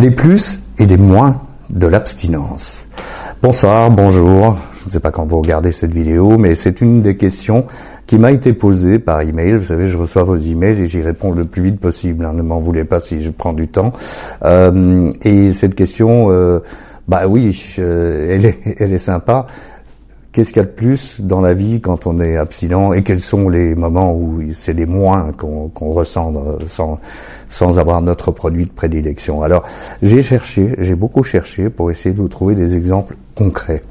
les plus et les moins de l'abstinence. Bonsoir, bonjour. Je ne sais pas quand vous regardez cette vidéo, mais c'est une des questions qui m'a été posée par email. Vous savez, je reçois vos emails et j'y réponds le plus vite possible. Hein. Ne m'en voulez pas si je prends du temps. Euh, et cette question, euh, bah oui, elle, est, elle est sympa. Qu'est-ce qu'il y a de plus dans la vie quand on est abstinent et quels sont les moments où c'est des moins qu'on ressent sans, sans avoir notre produit de prédilection? Alors, j'ai cherché, j'ai beaucoup cherché pour essayer de vous trouver des exemples concrets.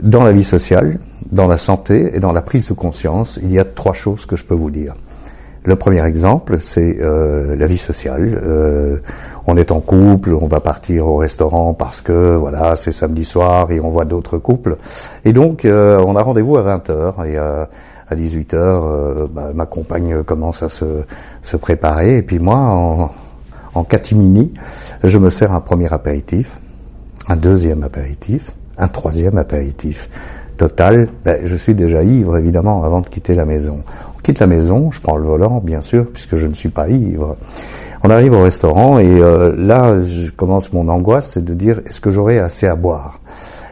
Dans la vie sociale, dans la santé et dans la prise de conscience, il y a trois choses que je peux vous dire. Le premier exemple, c'est euh, la vie sociale. Euh, on est en couple, on va partir au restaurant parce que voilà, c'est samedi soir et on voit d'autres couples. Et donc, euh, on a rendez-vous à 20h et à 18h, bah, ma compagne commence à se, se, préparer et puis moi, en, catimini, je me sers un premier apéritif, un deuxième apéritif, un troisième apéritif. Total, ben, je suis déjà ivre évidemment avant de quitter la maison quitte la maison, je prends le volant, bien sûr, puisque je ne suis pas ivre. On arrive au restaurant et euh, là, je commence mon angoisse, c'est de dire est-ce que j'aurai assez à boire?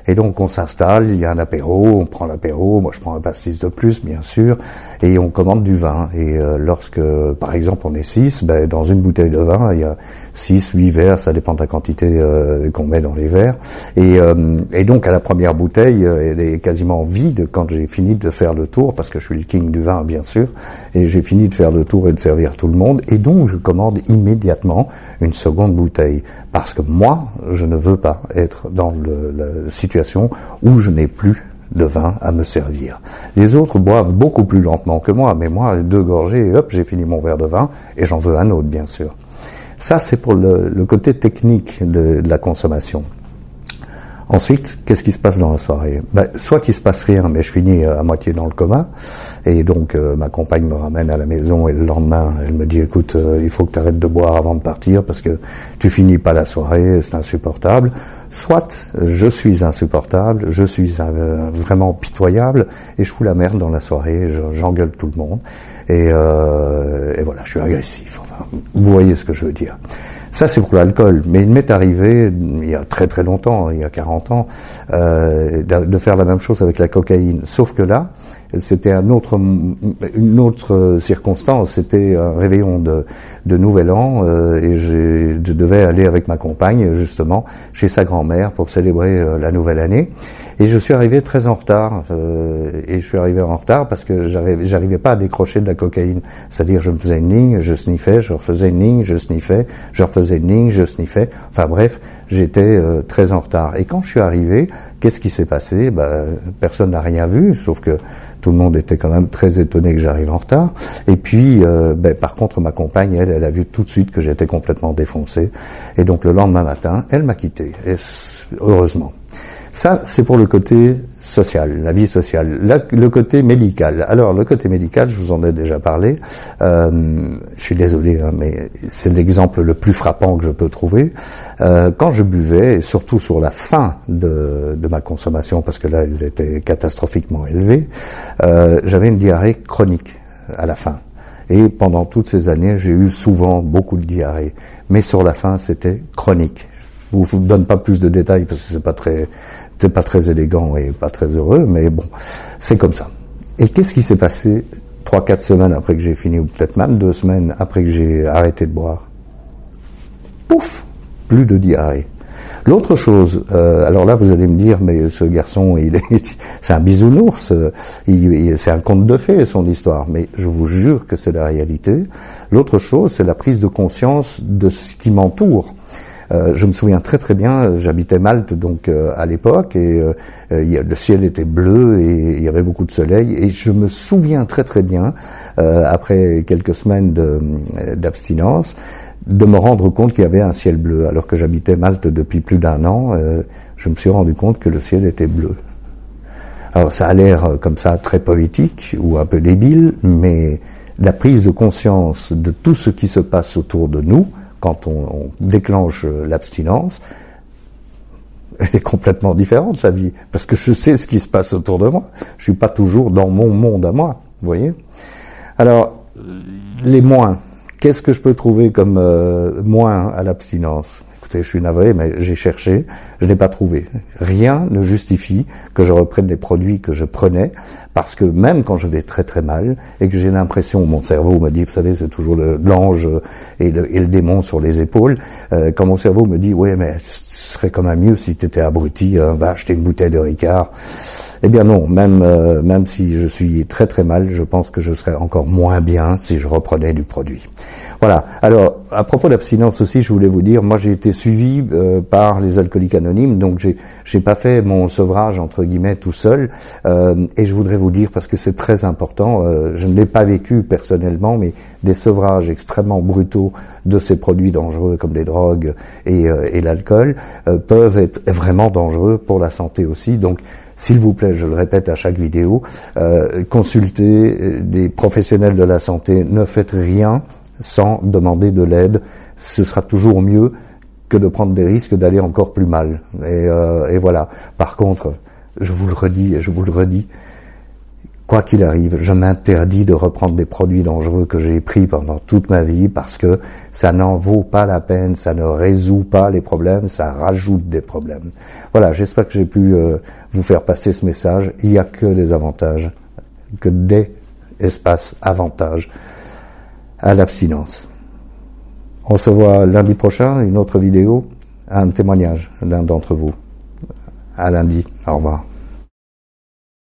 Et donc on s'installe, il y a un apéro, on prend l'apéro, moi je prends un pastis de plus, bien sûr, et on commande du vin. Et euh, lorsque, par exemple, on est six, ben, dans une bouteille de vin, il y a 6, 8 verres, ça dépend de la quantité euh, qu'on met dans les verres. Et, euh, et, donc à la première bouteille, euh, elle est quasiment vide quand j'ai fini de faire le tour, parce que je suis le king du vin bien sûr, et j'ai fini de faire le tour et de servir tout le monde. Et donc je commande immédiatement une seconde bouteille, parce que moi, je ne veux pas être dans le, la situation où je n'ai plus de vin à me servir. Les autres boivent beaucoup plus lentement que moi, mais moi, deux gorgées, hop, j'ai fini mon verre de vin, et j'en veux un autre, bien sûr. Ça, c'est pour le, le, côté technique de, de, la consommation. Ensuite, qu'est-ce qui se passe dans la soirée? Ben, Soit qu'il se passe rien, mais je finis à moitié dans le coma, et donc euh, ma compagne me ramène à la maison, et le lendemain, elle me dit, écoute, euh, il faut que tu arrêtes de boire avant de partir, parce que tu finis pas la soirée, c'est insupportable. Soit je suis insupportable, je suis euh, vraiment pitoyable, et je fous la merde dans la soirée, j'engueule tout le monde. Et, euh, et, voilà, je suis agressif. Vous voyez ce que je veux dire. Ça, c'est pour l'alcool. Mais il m'est arrivé, il y a très très longtemps, il y a 40 ans, euh, de faire la même chose avec la cocaïne. Sauf que là, c'était un autre, une autre circonstance. C'était un réveillon de, de Nouvel An euh, et je devais aller avec ma compagne justement chez sa grand-mère pour célébrer euh, la nouvelle année. Et je suis arrivé très en retard. Euh, et je suis arrivé en retard parce que j'arrivais pas à décrocher de la cocaïne. C'est-à-dire, je me faisais une ligne, je sniffais, je refaisais une ligne, je sniffais, je refaisais une ligne, je sniffais. Enfin bref, j'étais euh, très en retard. Et quand je suis arrivé, qu'est-ce qui s'est passé? Ben, Personne n'a rien vu, sauf que tout le monde était quand même très étonné que j'arrive en retard. Et puis, euh, ben, par contre, ma compagne, elle, elle a vu tout de suite que j'étais complètement défoncé. Et donc, le lendemain matin, elle m'a quitté. Et heureusement. Ça, c'est pour le côté social, la vie sociale. le côté médical. Alors, le côté médical, je vous en ai déjà parlé. Euh, je suis désolé, hein, mais c'est l'exemple le plus frappant que je peux trouver. Euh, quand je buvais, et surtout sur la fin de, de, ma consommation, parce que là, elle était catastrophiquement élevée, euh, j'avais une diarrhée chronique à la fin. Et pendant toutes ces années, j'ai eu souvent beaucoup de diarrhée. Mais sur la fin, c'était chronique. Je vous donne pas plus de détails parce que c'est pas très, c'est pas très élégant et pas très heureux, mais bon, c'est comme ça. Et qu'est-ce qui s'est passé trois, quatre semaines après que j'ai fini, ou peut-être même deux semaines après que j'ai arrêté de boire? Pouf Plus de diarrhée. L'autre chose, euh, alors là vous allez me dire, mais ce garçon, il est, c'est un bisounours, il, c'est un conte de fées son histoire, mais je vous jure que c'est la réalité. L'autre chose, c'est la prise de conscience de ce qui m'entoure. Euh, je me souviens très très bien, j'habitais Malte donc euh, à l'époque et euh, le ciel était bleu et il y avait beaucoup de soleil et je me souviens très très bien après quelques semaines d'abstinence de, me rendre compte qu'il y avait un ciel bleu alors que j'habitais Malte depuis plus d'un an. je me suis rendu compte que le ciel était bleu. Alors ça a l'air comme ça très poétique ou un peu débile, mais la prise de conscience de tout ce qui se passe autour de nous, quand on, déclenche l'abstinence, elle est complètement différente sa vie, parce que je sais ce qui se passe autour de moi. Je suis pas toujours dans mon monde à moi, vous voyez. Alors les moins, qu'est-ce que je peux trouver comme euh, moins à l'abstinence? Je suis navré, mais j'ai cherché, je n'ai pas trouvé. Rien ne justifie que je reprenne les produits que je prenais, parce que même quand je vais très très mal et que j'ai l'impression, mon cerveau me dit, vous savez, c'est toujours l'ange et le, et le, démon sur les épaules, euh, quand mon cerveau me dit, oui, mais ce serait quand même mieux si tu étais abruti, hein, va acheter une bouteille de Ricard. Eh bien non, même euh, même si je suis très très mal, je pense que je serais encore moins bien si je reprenais du produit. Voilà. Alors, à propos d'abstinence aussi, je voulais vous dire, moi j'ai été suivi euh, par les alcooliques anonymes, donc j'ai j'ai pas fait mon sevrage entre guillemets tout seul. Euh, et je voudrais vous dire parce que c'est très important. Euh, je ne l'ai pas vécu personnellement, mais des sevrages extrêmement brutaux de ces produits dangereux comme les drogues et, et l'alcool peuvent être vraiment dangereux pour la santé aussi. Donc s'il vous plaît, je le répète à chaque vidéo, consultez des professionnels de la santé, ne faites rien sans demander de l'aide. Ce sera toujours mieux que de prendre des risques d'aller encore plus mal. Et, euh, et, voilà. Par contre, je vous le redis et je vous le redis, quoi qu'il arrive, je m'interdis de reprendre des produits dangereux que j'ai pris pendant toute ma vie parce que ça n'en vaut pas la peine, ça ne résout pas les problèmes, ça rajoute des problèmes. Voilà, j'espère que j'ai pu euh, vous faire passer ce message. Il n'y a que des avantages, que des espaces avantages à l'abstinence. On se voit lundi prochain, une autre vidéo, un témoignage d'un d'entre vous. À lundi. Au revoir.